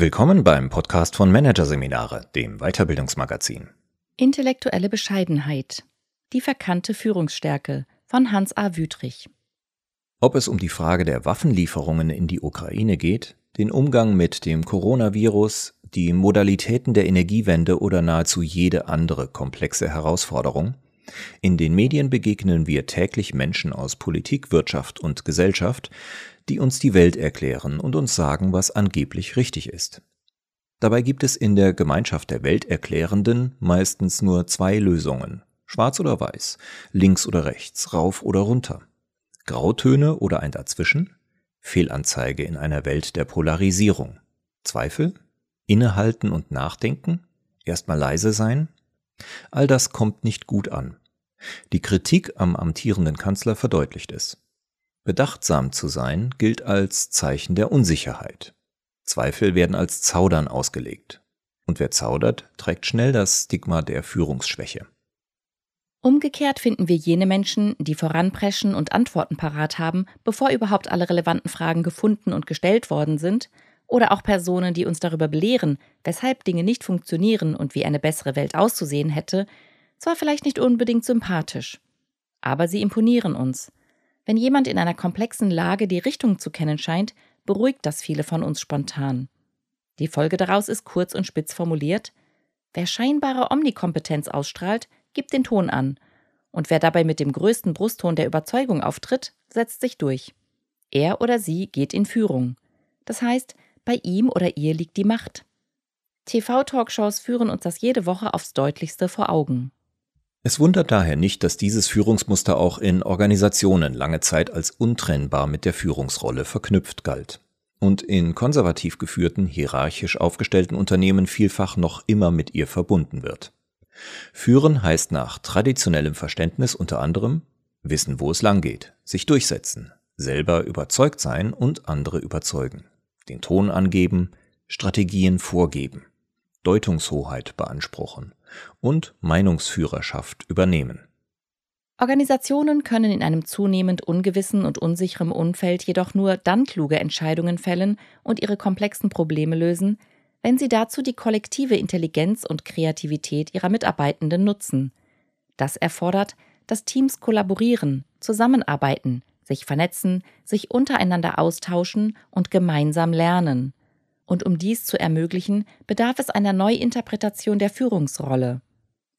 Willkommen beim Podcast von Managerseminare, dem Weiterbildungsmagazin. Intellektuelle Bescheidenheit. Die verkannte Führungsstärke von Hans A. Wüthrich. Ob es um die Frage der Waffenlieferungen in die Ukraine geht, den Umgang mit dem Coronavirus, die Modalitäten der Energiewende oder nahezu jede andere komplexe Herausforderung, in den Medien begegnen wir täglich Menschen aus Politik, Wirtschaft und Gesellschaft, die uns die Welt erklären und uns sagen, was angeblich richtig ist. Dabei gibt es in der Gemeinschaft der Welterklärenden meistens nur zwei Lösungen, schwarz oder weiß, links oder rechts, rauf oder runter, Grautöne oder ein Dazwischen, Fehlanzeige in einer Welt der Polarisierung, Zweifel, Innehalten und Nachdenken, erstmal leise sein, all das kommt nicht gut an. Die Kritik am amtierenden Kanzler verdeutlicht es. Bedachtsam zu sein gilt als Zeichen der Unsicherheit. Zweifel werden als Zaudern ausgelegt. Und wer zaudert, trägt schnell das Stigma der Führungsschwäche. Umgekehrt finden wir jene Menschen, die voranpreschen und Antworten parat haben, bevor überhaupt alle relevanten Fragen gefunden und gestellt worden sind, oder auch Personen, die uns darüber belehren, weshalb Dinge nicht funktionieren und wie eine bessere Welt auszusehen hätte, zwar vielleicht nicht unbedingt sympathisch, aber sie imponieren uns, wenn jemand in einer komplexen Lage die Richtung zu kennen scheint, beruhigt das viele von uns spontan. Die Folge daraus ist kurz und spitz formuliert: Wer scheinbare Omnikompetenz ausstrahlt, gibt den Ton an, und wer dabei mit dem größten Brustton der Überzeugung auftritt, setzt sich durch. Er oder sie geht in Führung. Das heißt, bei ihm oder ihr liegt die Macht. TV-Talkshows führen uns das jede Woche aufs deutlichste vor Augen. Es wundert daher nicht, dass dieses Führungsmuster auch in Organisationen lange Zeit als untrennbar mit der Führungsrolle verknüpft galt und in konservativ geführten, hierarchisch aufgestellten Unternehmen vielfach noch immer mit ihr verbunden wird. Führen heißt nach traditionellem Verständnis unter anderem wissen, wo es lang geht, sich durchsetzen, selber überzeugt sein und andere überzeugen, den Ton angeben, Strategien vorgeben, Deutungshoheit beanspruchen, und Meinungsführerschaft übernehmen. Organisationen können in einem zunehmend ungewissen und unsicherem Umfeld jedoch nur dann kluge Entscheidungen fällen und ihre komplexen Probleme lösen, wenn sie dazu die kollektive Intelligenz und Kreativität ihrer Mitarbeitenden nutzen. Das erfordert, dass Teams kollaborieren, zusammenarbeiten, sich vernetzen, sich untereinander austauschen und gemeinsam lernen und um dies zu ermöglichen, bedarf es einer Neuinterpretation der Führungsrolle.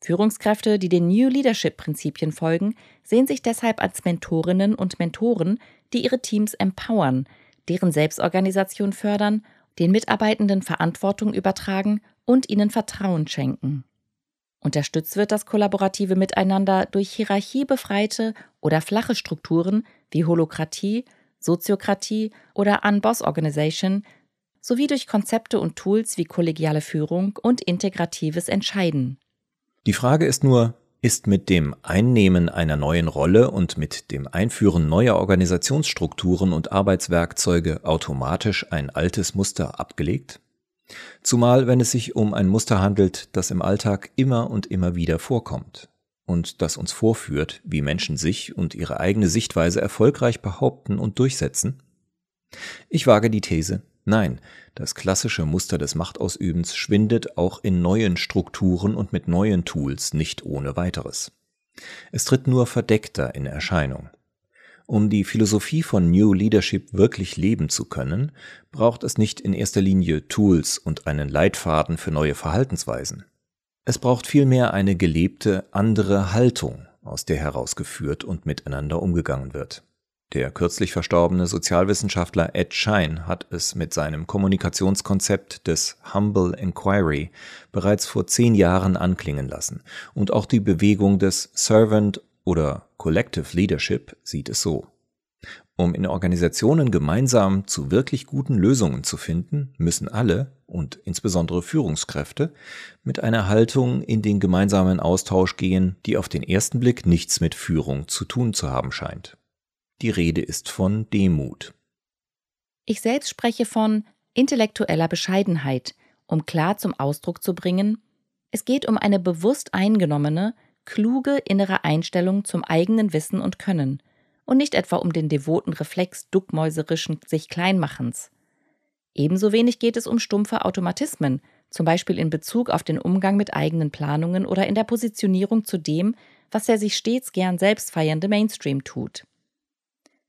Führungskräfte, die den New Leadership Prinzipien folgen, sehen sich deshalb als Mentorinnen und Mentoren, die ihre Teams empowern, deren Selbstorganisation fördern, den Mitarbeitenden Verantwortung übertragen und ihnen Vertrauen schenken. Unterstützt wird das kollaborative Miteinander durch hierarchiebefreite oder flache Strukturen wie Holokratie, Soziokratie oder Unboss Organization sowie durch Konzepte und Tools wie kollegiale Führung und integratives Entscheiden. Die Frage ist nur, ist mit dem Einnehmen einer neuen Rolle und mit dem Einführen neuer Organisationsstrukturen und Arbeitswerkzeuge automatisch ein altes Muster abgelegt? Zumal wenn es sich um ein Muster handelt, das im Alltag immer und immer wieder vorkommt und das uns vorführt, wie Menschen sich und ihre eigene Sichtweise erfolgreich behaupten und durchsetzen? Ich wage die These, Nein, das klassische Muster des Machtausübens schwindet auch in neuen Strukturen und mit neuen Tools nicht ohne weiteres. Es tritt nur verdeckter in Erscheinung. Um die Philosophie von New Leadership wirklich leben zu können, braucht es nicht in erster Linie Tools und einen Leitfaden für neue Verhaltensweisen. Es braucht vielmehr eine gelebte andere Haltung, aus der herausgeführt und miteinander umgegangen wird. Der kürzlich verstorbene Sozialwissenschaftler Ed Schein hat es mit seinem Kommunikationskonzept des Humble Inquiry bereits vor zehn Jahren anklingen lassen und auch die Bewegung des Servant oder Collective Leadership sieht es so. Um in Organisationen gemeinsam zu wirklich guten Lösungen zu finden, müssen alle und insbesondere Führungskräfte mit einer Haltung in den gemeinsamen Austausch gehen, die auf den ersten Blick nichts mit Führung zu tun zu haben scheint. Die Rede ist von Demut. Ich selbst spreche von intellektueller Bescheidenheit, um klar zum Ausdruck zu bringen, es geht um eine bewusst eingenommene, kluge innere Einstellung zum eigenen Wissen und Können und nicht etwa um den devoten Reflex duckmäuserischen sich Kleinmachens. Ebenso wenig geht es um stumpfe Automatismen, zum Beispiel in Bezug auf den Umgang mit eigenen Planungen oder in der Positionierung zu dem, was der sich stets gern selbst feiernde Mainstream tut.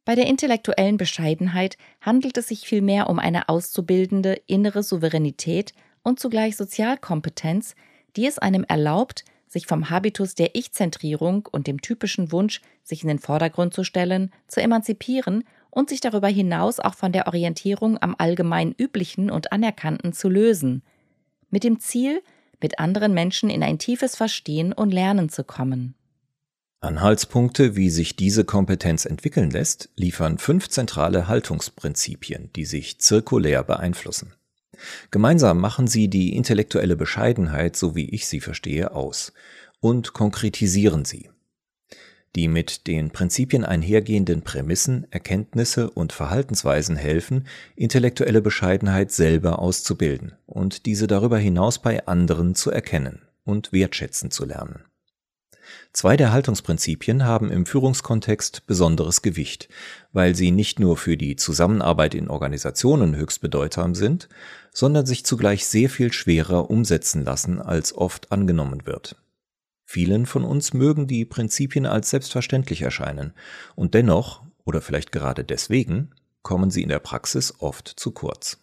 Bei der intellektuellen Bescheidenheit handelt es sich vielmehr um eine auszubildende innere Souveränität und zugleich Sozialkompetenz, die es einem erlaubt, sich vom Habitus der Ich-Zentrierung und dem typischen Wunsch, sich in den Vordergrund zu stellen, zu emanzipieren und sich darüber hinaus auch von der Orientierung am allgemein üblichen und anerkannten zu lösen, mit dem Ziel, mit anderen Menschen in ein tiefes Verstehen und Lernen zu kommen. Anhaltspunkte, wie sich diese Kompetenz entwickeln lässt, liefern fünf zentrale Haltungsprinzipien, die sich zirkulär beeinflussen. Gemeinsam machen sie die intellektuelle Bescheidenheit, so wie ich sie verstehe, aus und konkretisieren sie. Die mit den Prinzipien einhergehenden Prämissen, Erkenntnisse und Verhaltensweisen helfen, intellektuelle Bescheidenheit selber auszubilden und diese darüber hinaus bei anderen zu erkennen und wertschätzen zu lernen. Zwei der Haltungsprinzipien haben im Führungskontext besonderes Gewicht, weil sie nicht nur für die Zusammenarbeit in Organisationen höchst bedeutsam sind, sondern sich zugleich sehr viel schwerer umsetzen lassen, als oft angenommen wird. Vielen von uns mögen die Prinzipien als selbstverständlich erscheinen, und dennoch, oder vielleicht gerade deswegen, kommen sie in der Praxis oft zu kurz.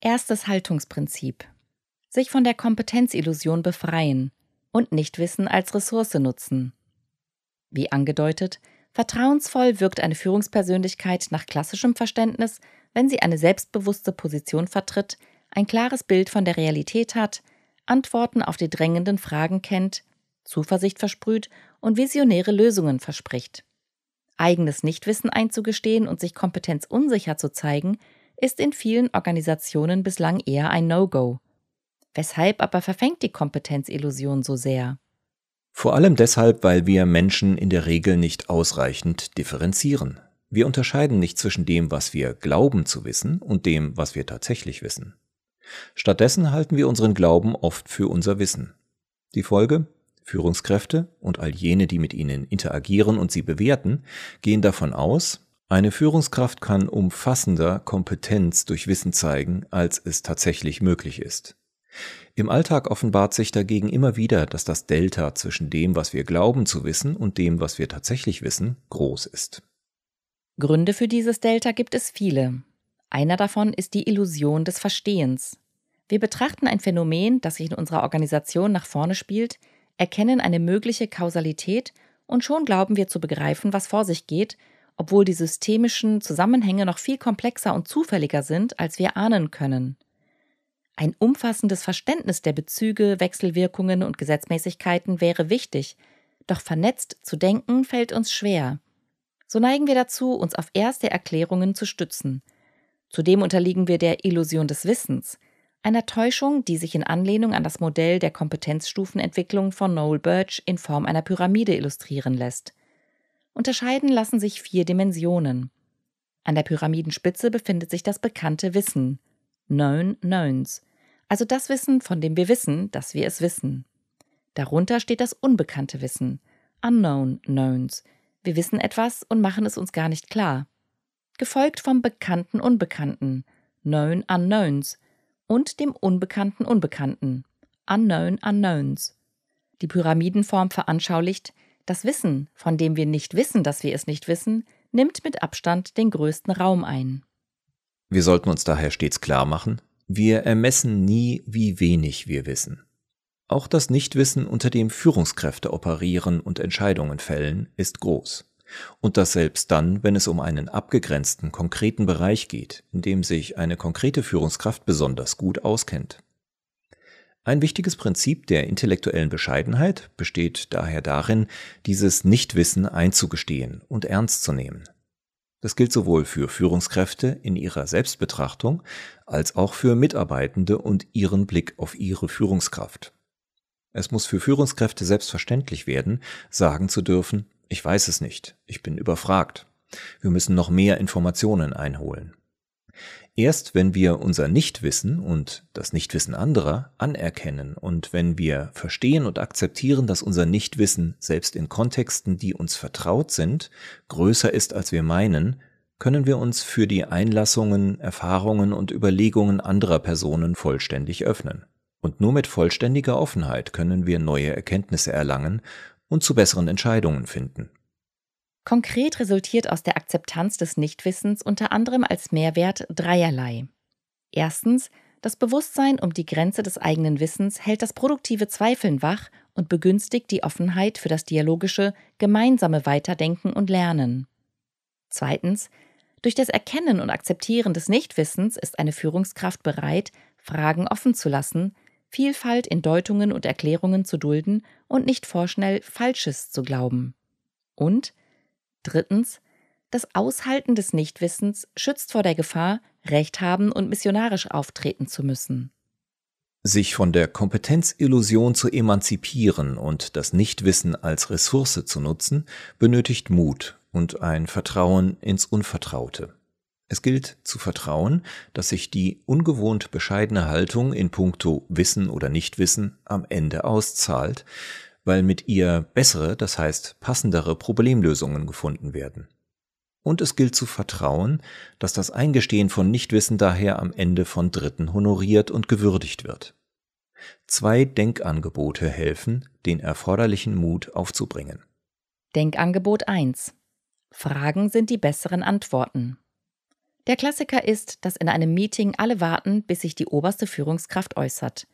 Erstes Haltungsprinzip. Sich von der Kompetenzillusion befreien und Nichtwissen als Ressource nutzen. Wie angedeutet, vertrauensvoll wirkt eine Führungspersönlichkeit nach klassischem Verständnis, wenn sie eine selbstbewusste Position vertritt, ein klares Bild von der Realität hat, Antworten auf die drängenden Fragen kennt, Zuversicht versprüht und visionäre Lösungen verspricht. Eigenes Nichtwissen einzugestehen und sich kompetenzunsicher zu zeigen, ist in vielen Organisationen bislang eher ein No-Go. Weshalb aber verfängt die Kompetenzillusion so sehr? Vor allem deshalb, weil wir Menschen in der Regel nicht ausreichend differenzieren. Wir unterscheiden nicht zwischen dem, was wir glauben zu wissen, und dem, was wir tatsächlich wissen. Stattdessen halten wir unseren Glauben oft für unser Wissen. Die Folge? Führungskräfte und all jene, die mit ihnen interagieren und sie bewerten, gehen davon aus, eine Führungskraft kann umfassender Kompetenz durch Wissen zeigen, als es tatsächlich möglich ist. Im Alltag offenbart sich dagegen immer wieder, dass das Delta zwischen dem, was wir glauben zu wissen und dem, was wir tatsächlich wissen, groß ist. Gründe für dieses Delta gibt es viele. Einer davon ist die Illusion des Verstehens. Wir betrachten ein Phänomen, das sich in unserer Organisation nach vorne spielt, erkennen eine mögliche Kausalität und schon glauben wir zu begreifen, was vor sich geht, obwohl die systemischen Zusammenhänge noch viel komplexer und zufälliger sind, als wir ahnen können. Ein umfassendes Verständnis der Bezüge, Wechselwirkungen und Gesetzmäßigkeiten wäre wichtig, doch vernetzt zu denken fällt uns schwer. So neigen wir dazu, uns auf erste Erklärungen zu stützen. Zudem unterliegen wir der Illusion des Wissens, einer Täuschung, die sich in Anlehnung an das Modell der Kompetenzstufenentwicklung von Noel Birch in Form einer Pyramide illustrieren lässt. Unterscheiden lassen sich vier Dimensionen. An der Pyramidenspitze befindet sich das bekannte Wissen, Known Knowns, also das Wissen, von dem wir wissen, dass wir es wissen. Darunter steht das unbekannte Wissen, Unknown Knowns. Wir wissen etwas und machen es uns gar nicht klar. Gefolgt vom bekannten Unbekannten, Known Unknowns, und dem unbekannten Unbekannten, Unknown Unknowns. Die Pyramidenform veranschaulicht, das Wissen, von dem wir nicht wissen, dass wir es nicht wissen, nimmt mit Abstand den größten Raum ein. Wir sollten uns daher stets klar machen, wir ermessen nie, wie wenig wir wissen. Auch das Nichtwissen, unter dem Führungskräfte operieren und Entscheidungen fällen, ist groß. Und das selbst dann, wenn es um einen abgegrenzten, konkreten Bereich geht, in dem sich eine konkrete Führungskraft besonders gut auskennt. Ein wichtiges Prinzip der intellektuellen Bescheidenheit besteht daher darin, dieses Nichtwissen einzugestehen und ernst zu nehmen. Das gilt sowohl für Führungskräfte in ihrer Selbstbetrachtung als auch für Mitarbeitende und ihren Blick auf ihre Führungskraft. Es muss für Führungskräfte selbstverständlich werden, sagen zu dürfen, ich weiß es nicht. Ich bin überfragt. Wir müssen noch mehr Informationen einholen. Erst wenn wir unser Nichtwissen und das Nichtwissen anderer anerkennen und wenn wir verstehen und akzeptieren, dass unser Nichtwissen selbst in Kontexten, die uns vertraut sind, größer ist, als wir meinen, können wir uns für die Einlassungen, Erfahrungen und Überlegungen anderer Personen vollständig öffnen. Und nur mit vollständiger Offenheit können wir neue Erkenntnisse erlangen und zu besseren Entscheidungen finden. Konkret resultiert aus der Akzeptanz des Nichtwissens unter anderem als Mehrwert dreierlei. Erstens, das Bewusstsein um die Grenze des eigenen Wissens hält das produktive Zweifeln wach und begünstigt die Offenheit für das dialogische, gemeinsame Weiterdenken und Lernen. Zweitens, durch das Erkennen und Akzeptieren des Nichtwissens ist eine Führungskraft bereit, Fragen offen zu lassen, Vielfalt in Deutungen und Erklärungen zu dulden und nicht vorschnell Falsches zu glauben. Und drittens, das Aushalten des Nichtwissens schützt vor der Gefahr, Recht haben und missionarisch auftreten zu müssen. Sich von der Kompetenzillusion zu emanzipieren und das Nichtwissen als Ressource zu nutzen, benötigt Mut und ein Vertrauen ins Unvertraute. Es gilt zu vertrauen, dass sich die ungewohnt bescheidene Haltung in puncto Wissen oder Nichtwissen am Ende auszahlt, weil mit ihr bessere, das heißt passendere Problemlösungen gefunden werden. Und es gilt zu vertrauen, dass das Eingestehen von Nichtwissen daher am Ende von Dritten honoriert und gewürdigt wird. Zwei Denkangebote helfen, den erforderlichen Mut aufzubringen. Denkangebot 1. Fragen sind die besseren Antworten. Der Klassiker ist, dass in einem Meeting alle warten, bis sich die oberste Führungskraft äußert.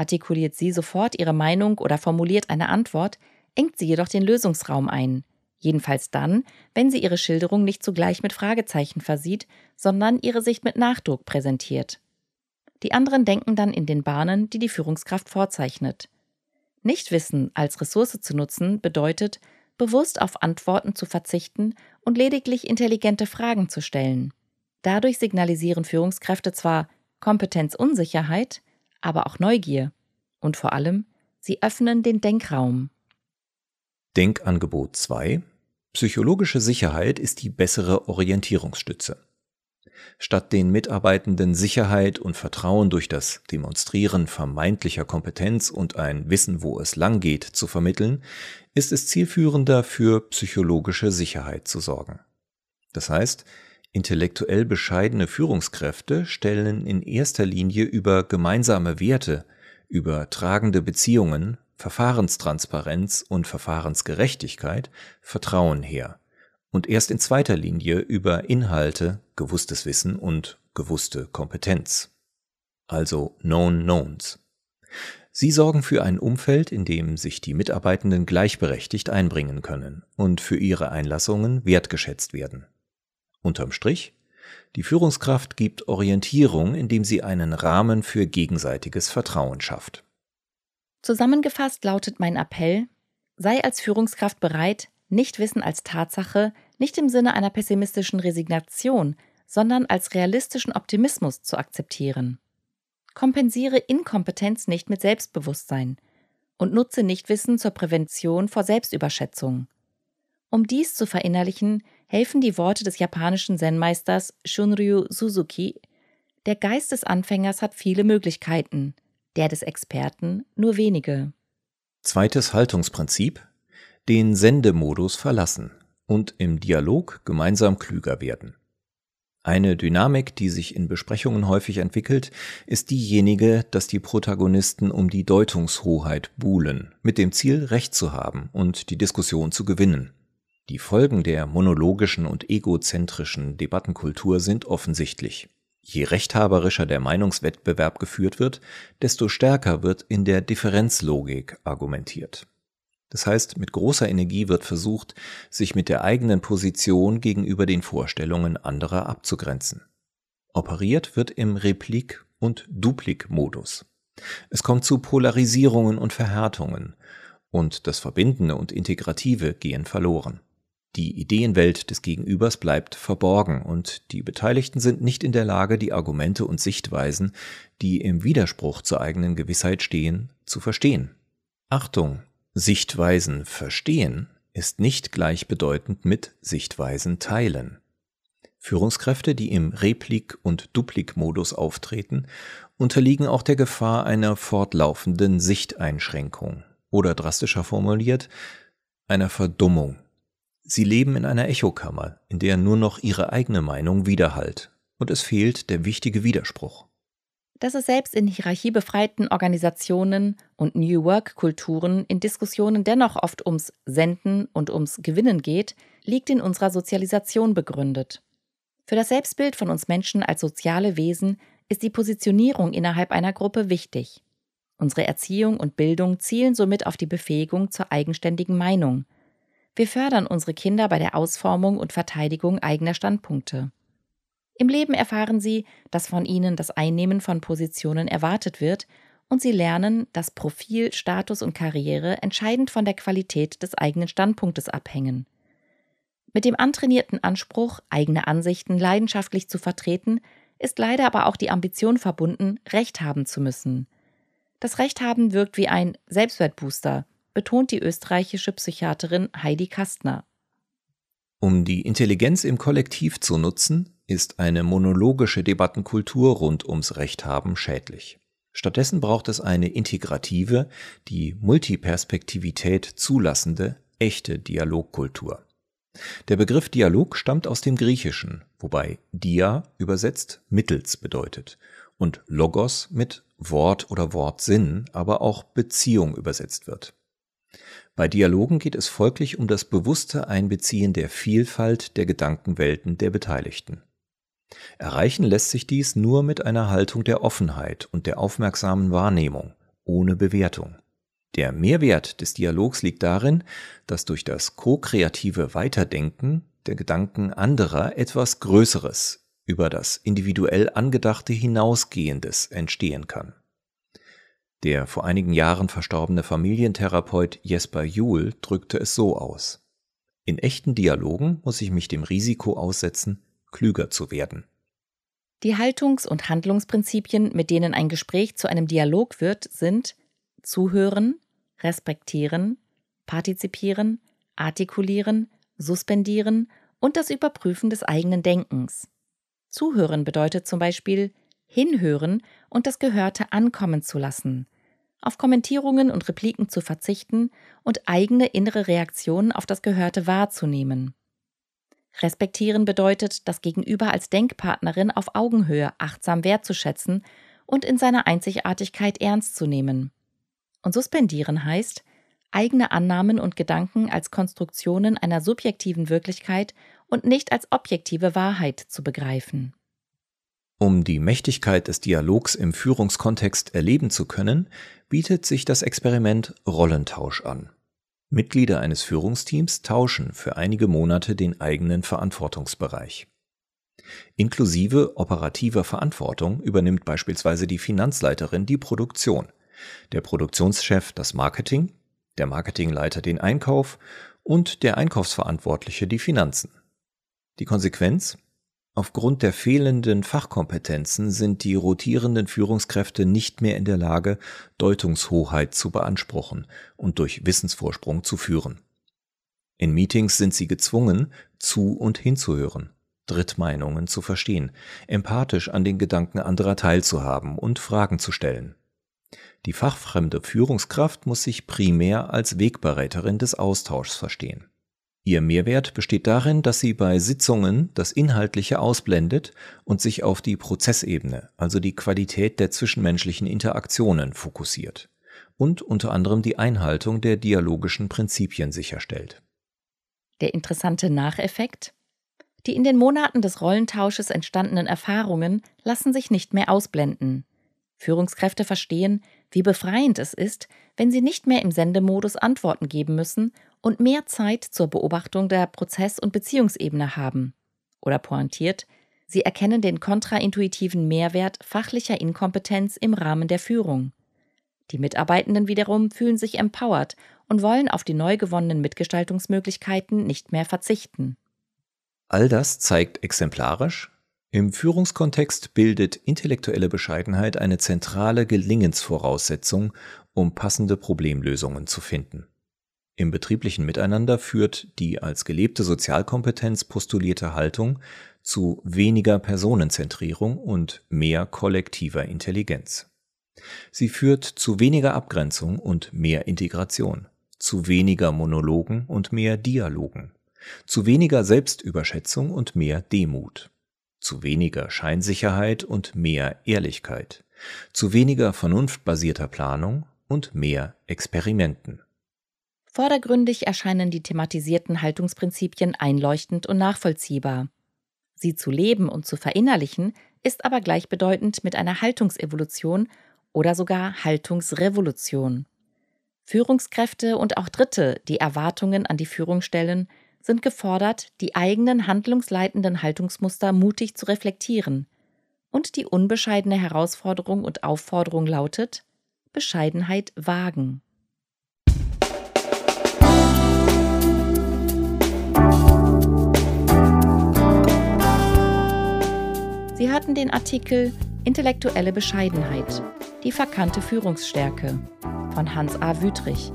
Artikuliert sie sofort ihre Meinung oder formuliert eine Antwort, engt sie jedoch den Lösungsraum ein. Jedenfalls dann, wenn sie ihre Schilderung nicht zugleich mit Fragezeichen versieht, sondern ihre Sicht mit Nachdruck präsentiert. Die anderen denken dann in den Bahnen, die die Führungskraft vorzeichnet. Nichtwissen als Ressource zu nutzen bedeutet, bewusst auf Antworten zu verzichten und lediglich intelligente Fragen zu stellen. Dadurch signalisieren Führungskräfte zwar Kompetenzunsicherheit, aber auch Neugier. Und vor allem, sie öffnen den Denkraum. Denkangebot 2 Psychologische Sicherheit ist die bessere Orientierungsstütze. Statt den Mitarbeitenden Sicherheit und Vertrauen durch das Demonstrieren vermeintlicher Kompetenz und ein Wissen, wo es lang geht, zu vermitteln, ist es zielführender für psychologische Sicherheit zu sorgen. Das heißt, Intellektuell bescheidene Führungskräfte stellen in erster Linie über gemeinsame Werte, über tragende Beziehungen, Verfahrenstransparenz und Verfahrensgerechtigkeit Vertrauen her und erst in zweiter Linie über Inhalte, gewusstes Wissen und gewusste Kompetenz. Also Known Knowns. Sie sorgen für ein Umfeld, in dem sich die Mitarbeitenden gleichberechtigt einbringen können und für ihre Einlassungen wertgeschätzt werden. Unterm Strich, die Führungskraft gibt Orientierung, indem sie einen Rahmen für gegenseitiges Vertrauen schafft. Zusammengefasst lautet mein Appell, sei als Führungskraft bereit, Nichtwissen als Tatsache nicht im Sinne einer pessimistischen Resignation, sondern als realistischen Optimismus zu akzeptieren. Kompensiere Inkompetenz nicht mit Selbstbewusstsein und nutze Nichtwissen zur Prävention vor Selbstüberschätzung. Um dies zu verinnerlichen, helfen die Worte des japanischen Zen-Meisters Shunryu Suzuki. Der Geist des Anfängers hat viele Möglichkeiten, der des Experten nur wenige. Zweites Haltungsprinzip: den Sendemodus verlassen und im Dialog gemeinsam klüger werden. Eine Dynamik, die sich in Besprechungen häufig entwickelt, ist diejenige, dass die Protagonisten um die Deutungshoheit buhlen, mit dem Ziel, Recht zu haben und die Diskussion zu gewinnen. Die Folgen der monologischen und egozentrischen Debattenkultur sind offensichtlich. Je rechthaberischer der Meinungswettbewerb geführt wird, desto stärker wird in der Differenzlogik argumentiert. Das heißt, mit großer Energie wird versucht, sich mit der eigenen Position gegenüber den Vorstellungen anderer abzugrenzen. Operiert wird im Replik- und Duplik-Modus. Es kommt zu Polarisierungen und Verhärtungen, und das Verbindende und Integrative gehen verloren. Die Ideenwelt des Gegenübers bleibt verborgen und die Beteiligten sind nicht in der Lage, die Argumente und Sichtweisen, die im Widerspruch zur eigenen Gewissheit stehen, zu verstehen. Achtung, Sichtweisen verstehen ist nicht gleichbedeutend mit Sichtweisen teilen. Führungskräfte, die im Replik- und Duplik-Modus auftreten, unterliegen auch der Gefahr einer fortlaufenden Sichteinschränkung oder drastischer formuliert, einer Verdummung Sie leben in einer Echokammer, in der nur noch ihre eigene Meinung widerhallt, und es fehlt der wichtige Widerspruch. Dass es selbst in hierarchiebefreiten Organisationen und New Work-Kulturen in Diskussionen dennoch oft ums Senden und ums Gewinnen geht, liegt in unserer Sozialisation begründet. Für das Selbstbild von uns Menschen als soziale Wesen ist die Positionierung innerhalb einer Gruppe wichtig. Unsere Erziehung und Bildung zielen somit auf die Befähigung zur eigenständigen Meinung. Wir fördern unsere Kinder bei der Ausformung und Verteidigung eigener Standpunkte. Im Leben erfahren sie, dass von ihnen das Einnehmen von Positionen erwartet wird und sie lernen, dass Profil, Status und Karriere entscheidend von der Qualität des eigenen Standpunktes abhängen. Mit dem antrainierten Anspruch, eigene Ansichten leidenschaftlich zu vertreten, ist leider aber auch die Ambition verbunden, Recht haben zu müssen. Das Recht haben wirkt wie ein Selbstwertbooster, betont die österreichische Psychiaterin Heidi Kastner. Um die Intelligenz im Kollektiv zu nutzen, ist eine monologische Debattenkultur rund ums Recht haben schädlich. Stattdessen braucht es eine integrative, die Multiperspektivität zulassende, echte Dialogkultur. Der Begriff Dialog stammt aus dem Griechischen, wobei dia übersetzt mittels bedeutet und Logos mit Wort oder Wortsinn, aber auch Beziehung übersetzt wird. Bei Dialogen geht es folglich um das bewusste Einbeziehen der Vielfalt der Gedankenwelten der Beteiligten. Erreichen lässt sich dies nur mit einer Haltung der Offenheit und der aufmerksamen Wahrnehmung, ohne Bewertung. Der Mehrwert des Dialogs liegt darin, dass durch das ko-kreative Weiterdenken der Gedanken anderer etwas Größeres über das individuell Angedachte hinausgehendes entstehen kann. Der vor einigen Jahren verstorbene Familientherapeut Jesper Juhl drückte es so aus. In echten Dialogen muss ich mich dem Risiko aussetzen, klüger zu werden. Die Haltungs- und Handlungsprinzipien, mit denen ein Gespräch zu einem Dialog wird, sind Zuhören, Respektieren, Partizipieren, Artikulieren, Suspendieren und das Überprüfen des eigenen Denkens. Zuhören bedeutet zum Beispiel hinhören und das Gehörte ankommen zu lassen, auf Kommentierungen und Repliken zu verzichten und eigene innere Reaktionen auf das Gehörte wahrzunehmen. Respektieren bedeutet, das Gegenüber als Denkpartnerin auf Augenhöhe achtsam wertzuschätzen und in seiner Einzigartigkeit ernst zu nehmen. Und suspendieren heißt, eigene Annahmen und Gedanken als Konstruktionen einer subjektiven Wirklichkeit und nicht als objektive Wahrheit zu begreifen. Um die Mächtigkeit des Dialogs im Führungskontext erleben zu können, bietet sich das Experiment Rollentausch an. Mitglieder eines Führungsteams tauschen für einige Monate den eigenen Verantwortungsbereich. Inklusive operativer Verantwortung übernimmt beispielsweise die Finanzleiterin die Produktion, der Produktionschef das Marketing, der Marketingleiter den Einkauf und der Einkaufsverantwortliche die Finanzen. Die Konsequenz? Aufgrund der fehlenden Fachkompetenzen sind die rotierenden Führungskräfte nicht mehr in der Lage, Deutungshoheit zu beanspruchen und durch Wissensvorsprung zu führen. In Meetings sind sie gezwungen, zu und hinzuhören, Drittmeinungen zu verstehen, empathisch an den Gedanken anderer teilzuhaben und Fragen zu stellen. Die fachfremde Führungskraft muss sich primär als Wegbereiterin des Austauschs verstehen. Ihr Mehrwert besteht darin, dass sie bei Sitzungen das Inhaltliche ausblendet und sich auf die Prozessebene, also die Qualität der zwischenmenschlichen Interaktionen fokussiert und unter anderem die Einhaltung der dialogischen Prinzipien sicherstellt. Der interessante Nacheffekt? Die in den Monaten des Rollentausches entstandenen Erfahrungen lassen sich nicht mehr ausblenden. Führungskräfte verstehen, wie befreiend es ist, wenn sie nicht mehr im Sendemodus Antworten geben müssen und mehr Zeit zur Beobachtung der Prozess- und Beziehungsebene haben. Oder pointiert, sie erkennen den kontraintuitiven Mehrwert fachlicher Inkompetenz im Rahmen der Führung. Die Mitarbeitenden wiederum fühlen sich empowered und wollen auf die neu gewonnenen Mitgestaltungsmöglichkeiten nicht mehr verzichten. All das zeigt exemplarisch, im Führungskontext bildet intellektuelle Bescheidenheit eine zentrale Gelingensvoraussetzung, um passende Problemlösungen zu finden. Im betrieblichen Miteinander führt die als gelebte Sozialkompetenz postulierte Haltung zu weniger Personenzentrierung und mehr kollektiver Intelligenz. Sie führt zu weniger Abgrenzung und mehr Integration, zu weniger Monologen und mehr Dialogen, zu weniger Selbstüberschätzung und mehr Demut, zu weniger Scheinsicherheit und mehr Ehrlichkeit, zu weniger vernunftbasierter Planung und mehr Experimenten. Vordergründig erscheinen die thematisierten Haltungsprinzipien einleuchtend und nachvollziehbar. Sie zu leben und zu verinnerlichen ist aber gleichbedeutend mit einer Haltungsevolution oder sogar Haltungsrevolution. Führungskräfte und auch Dritte, die Erwartungen an die Führung stellen, sind gefordert, die eigenen handlungsleitenden Haltungsmuster mutig zu reflektieren. Und die unbescheidene Herausforderung und Aufforderung lautet Bescheidenheit wagen. Sie hatten den Artikel Intellektuelle Bescheidenheit, die verkannte Führungsstärke von Hans A. Wüthrich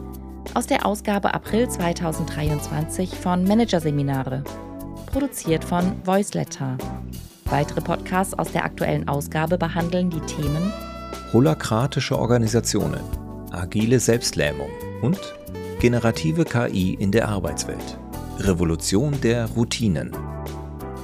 aus der Ausgabe April 2023 von Managerseminare, produziert von Voiceletter. Weitere Podcasts aus der aktuellen Ausgabe behandeln die Themen Holakratische Organisationen, agile Selbstlähmung und generative KI in der Arbeitswelt. Revolution der Routinen.